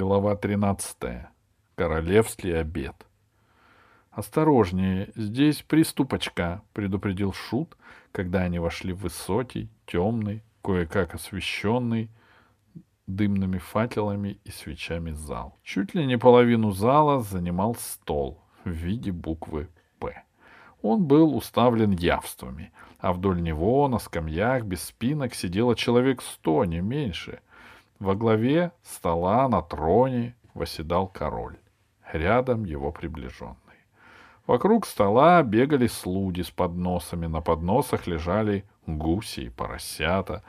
Глава 13. Королевский обед. «Осторожнее, здесь приступочка», — предупредил Шут, когда они вошли в высокий, темный, кое-как освещенный дымными факелами и свечами зал. Чуть ли не половину зала занимал стол в виде буквы «П». Он был уставлен явствами, а вдоль него на скамьях без спинок сидело человек сто, не меньше. Во главе стола на троне восседал король, рядом его приближенный. Вокруг стола бегали слуги с подносами, на подносах лежали гуси и поросята.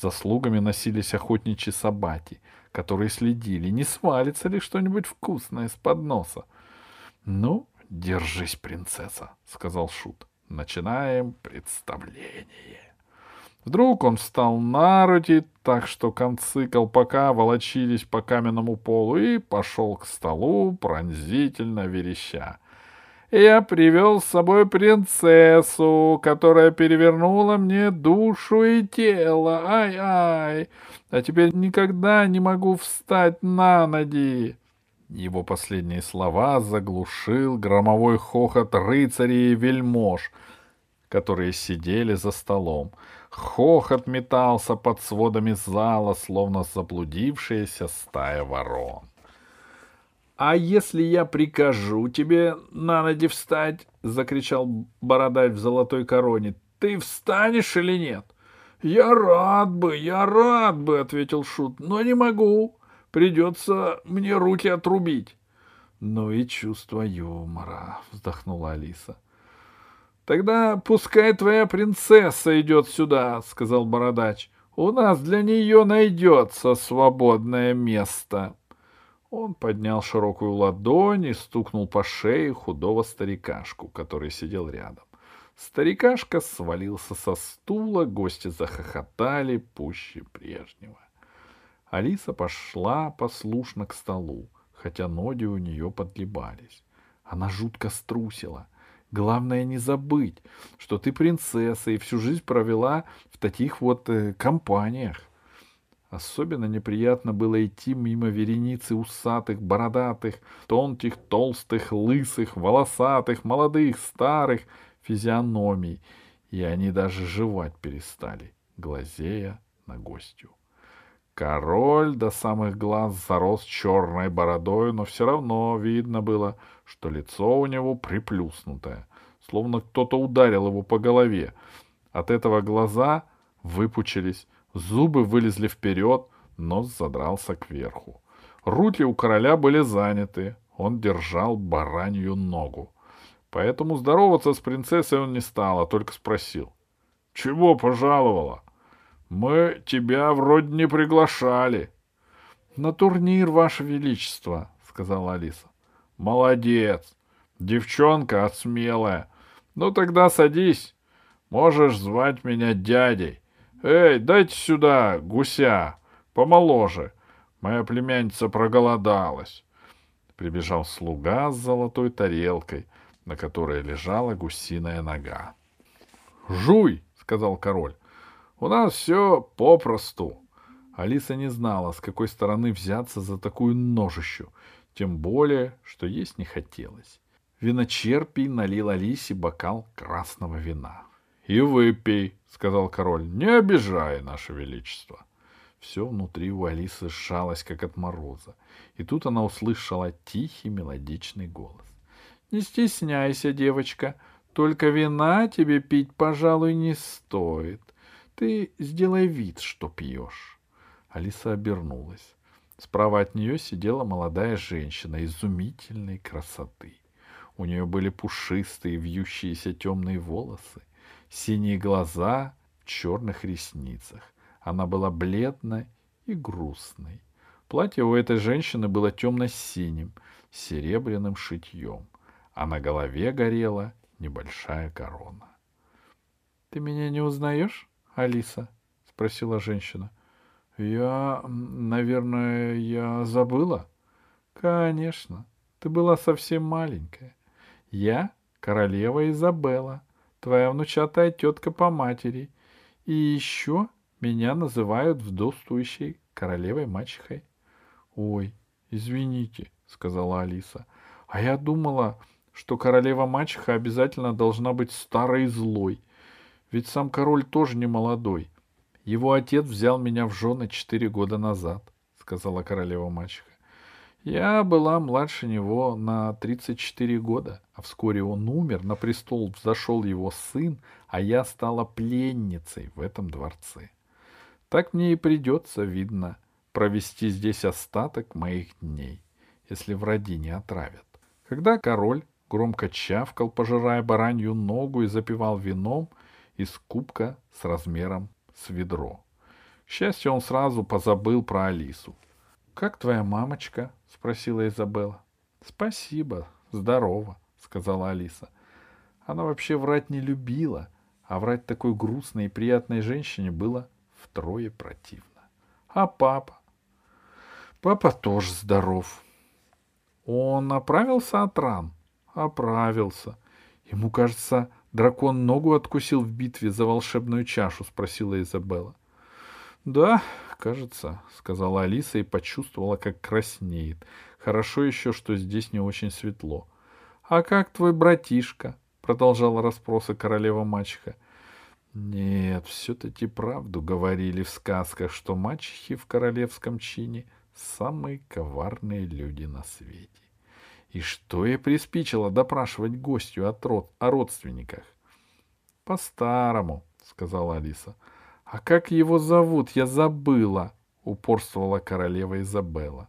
За слугами носились охотничьи собаки, которые следили, не свалится ли что-нибудь вкусное с подноса. — Ну, держись, принцесса, — сказал Шут. — Начинаем представление. Вдруг он встал на руки, так что концы колпака волочились по каменному полу и пошел к столу, пронзительно вереща я привел с собой принцессу, которая перевернула мне душу и тело. Ай-ай! А теперь никогда не могу встать на ноги. Его последние слова заглушил громовой хохот рыцарей и вельмож, которые сидели за столом. Хохот метался под сводами зала, словно заблудившаяся стая ворон. «А если я прикажу тебе на ноги встать?» — закричал бородач в золотой короне. «Ты встанешь или нет?» «Я рад бы, я рад бы», — ответил Шут, — «но не могу. Придется мне руки отрубить». «Ну и чувство юмора», — вздохнула Алиса. «Тогда пускай твоя принцесса идет сюда», — сказал бородач. «У нас для нее найдется свободное место». Он поднял широкую ладонь и стукнул по шее худого старикашку, который сидел рядом. Старикашка свалился со стула, гости захохотали пуще прежнего. Алиса пошла послушно к столу, хотя ноги у нее подгибались. Она жутко струсила. Главное не забыть, что ты принцесса и всю жизнь провела в таких вот э, компаниях. Особенно неприятно было идти мимо вереницы усатых, бородатых, тонких, толстых, лысых, волосатых, молодых, старых физиономий, и они даже жевать перестали, глазея на гостю. Король до самых глаз зарос черной бородой, но все равно видно было, что лицо у него приплюснутое, словно кто-то ударил его по голове. От этого глаза выпучились, Зубы вылезли вперед, нос задрался кверху. Руки у короля были заняты, он держал баранью ногу. Поэтому здороваться с принцессой он не стал, а только спросил. — Чего пожаловала? Мы тебя вроде не приглашали. — На турнир, ваше величество, — сказала Алиса. — Молодец. Девчонка отсмелая. Ну тогда садись. Можешь звать меня дядей. «Эй, дайте сюда гуся, помоложе. Моя племянница проголодалась». Прибежал слуга с золотой тарелкой, на которой лежала гусиная нога. «Жуй!» — сказал король. «У нас все попросту». Алиса не знала, с какой стороны взяться за такую ножищу, тем более, что есть не хотелось. Виночерпий налил Алисе бокал красного вина. — И выпей, — сказал король, — не обижай, наше величество. Все внутри у Алисы сжалось, как от мороза. И тут она услышала тихий мелодичный голос. — Не стесняйся, девочка, только вина тебе пить, пожалуй, не стоит. Ты сделай вид, что пьешь. Алиса обернулась. Справа от нее сидела молодая женщина изумительной красоты. У нее были пушистые, вьющиеся темные волосы — синие глаза в черных ресницах. Она была бледной и грустной. Платье у этой женщины было темно-синим, с серебряным шитьем, а на голове горела небольшая корона. — Ты меня не узнаешь, Алиса? — спросила женщина. — Я, наверное, я забыла. — Конечно, ты была совсем маленькая. Я королева Изабелла, твоя внучатая тетка по матери. И еще меня называют вдовствующей королевой мачехой. Ой, Извините, сказала Алиса. А я думала, что королева мачеха обязательно должна быть старой и злой. Ведь сам король тоже не молодой. Его отец взял меня в жены четыре года назад, сказала королева мачеха. Я была младше него на 34 года, а вскоре он умер, на престол взошел его сын, а я стала пленницей в этом дворце. Так мне и придется, видно, провести здесь остаток моих дней, если враги не отравят. Когда король громко чавкал, пожирая баранью ногу и запивал вином из кубка с размером с ведро. К счастью, он сразу позабыл про Алису. — Как твоя мамочка? — спросила Изабелла. — Спасибо, здорово, — сказала Алиса. Она вообще врать не любила, а врать такой грустной и приятной женщине было втрое противно. А папа? Папа тоже здоров. Он оправился от ран? Оправился. Ему, кажется, дракон ногу откусил в битве за волшебную чашу, спросила Изабелла. Да, кажется, сказала Алиса и почувствовала, как краснеет. Хорошо еще, что здесь не очень светло. А как твой братишка? продолжала расспросы королева мачеха. Нет, все-таки правду говорили в сказках, что мачехи в королевском чине самые коварные люди на свете. И что ей приспичило допрашивать гостю от род... о родственниках? — По-старому, — сказала Алиса. — «А как его зовут? Я забыла!» — упорствовала королева Изабелла.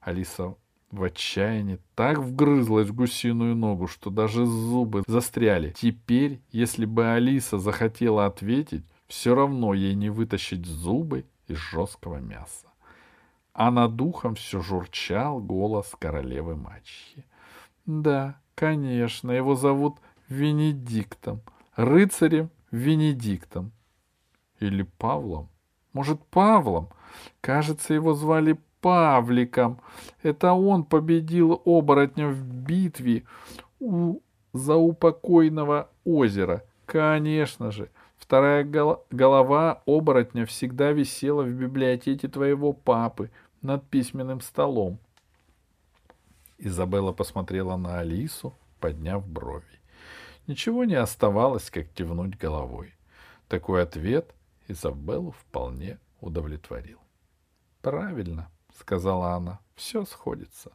Алиса в отчаянии так вгрызлась в гусиную ногу, что даже зубы застряли. Теперь, если бы Алиса захотела ответить, все равно ей не вытащить зубы из жесткого мяса. А над духом все журчал голос королевы мачехи. Да, конечно, его зовут Венедиктом, рыцарем Венедиктом. Или Павлом? Может, Павлом? Кажется, его звали Павликом. Это он победил оборотня в битве у заупокойного озера. Конечно же, вторая гол- голова оборотня всегда висела в библиотеке твоего папы над письменным столом. Изабелла посмотрела на Алису, подняв брови. Ничего не оставалось, как кивнуть головой. Такой ответ Изабеллу вполне удовлетворил. «Правильно», — сказала она, — «все сходится.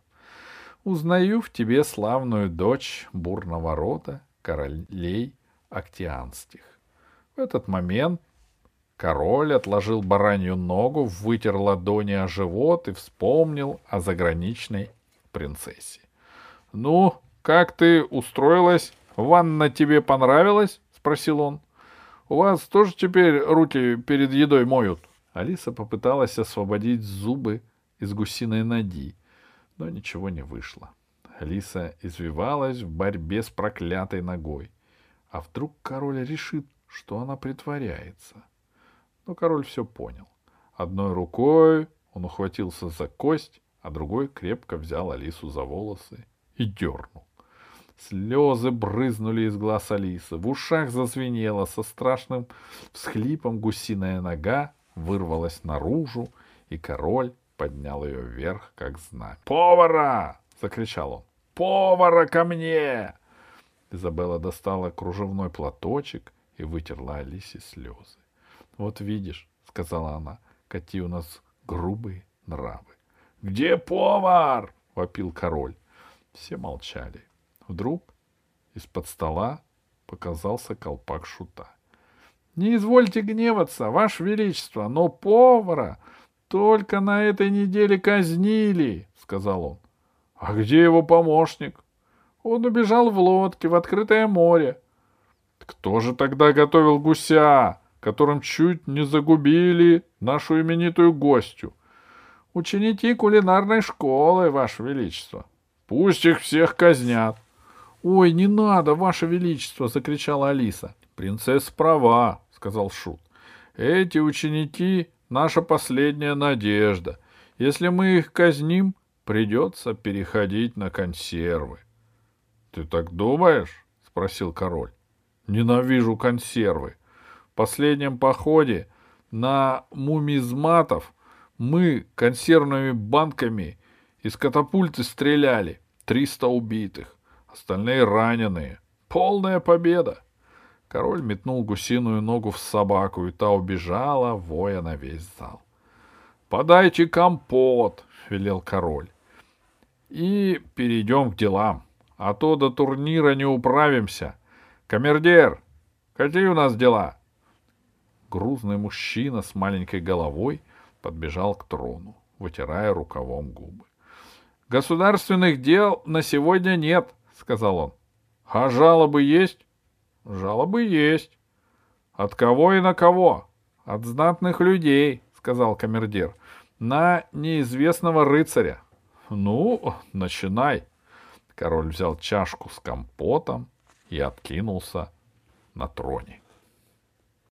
Узнаю в тебе славную дочь бурного рода королей Актианских». В этот момент король отложил баранью ногу, вытер ладони о живот и вспомнил о заграничной принцессе. «Ну, как ты устроилась? Ванна тебе понравилась?» — спросил он. У вас тоже теперь руки перед едой моют? Алиса попыталась освободить зубы из гусиной ноги, но ничего не вышло. Алиса извивалась в борьбе с проклятой ногой. А вдруг король решит, что она притворяется? Но король все понял. Одной рукой он ухватился за кость, а другой крепко взял Алису за волосы и дернул. Слезы брызнули из глаз Алисы, в ушах зазвенело, со страшным всхлипом гусиная нога вырвалась наружу, и король поднял ее вверх, как знак. «Повара!» — закричал он. «Повара ко мне!» Изабелла достала кружевной платочек и вытерла Алисе слезы. «Вот видишь», — сказала она, — «какие у нас грубые нравы». «Где повар?» — вопил король. Все молчали. Вдруг из-под стола показался колпак шута. — Не извольте гневаться, Ваше Величество, но повара только на этой неделе казнили, — сказал он. — А где его помощник? Он убежал в лодке в открытое море. — Кто же тогда готовил гуся, которым чуть не загубили нашу именитую гостью? — Ученики кулинарной школы, Ваше Величество. Пусть их всех казнят. «Ой, не надо, Ваше Величество!» — закричала Алиса. «Принцесса права», — сказал Шут. «Эти ученики — наша последняя надежда. Если мы их казним, придется переходить на консервы». «Ты так думаешь?» — спросил король. «Ненавижу консервы. В последнем походе на мумизматов мы консервными банками Из катапульты стреляли. Триста убитых. Остальные раненые. Полная победа. Король метнул гусиную ногу в собаку, и та убежала, воя на весь зал. «Подайте компот!» — велел король. «И перейдем к делам, а то до турнира не управимся. Камердер, какие у нас дела?» Грузный мужчина с маленькой головой подбежал к трону, вытирая рукавом губы. «Государственных дел на сегодня нет», — сказал он. «А жалобы есть?» «Жалобы есть». «От кого и на кого?» «От знатных людей», — сказал камердир. «На неизвестного рыцаря». «Ну, начинай». Король взял чашку с компотом и откинулся на троне.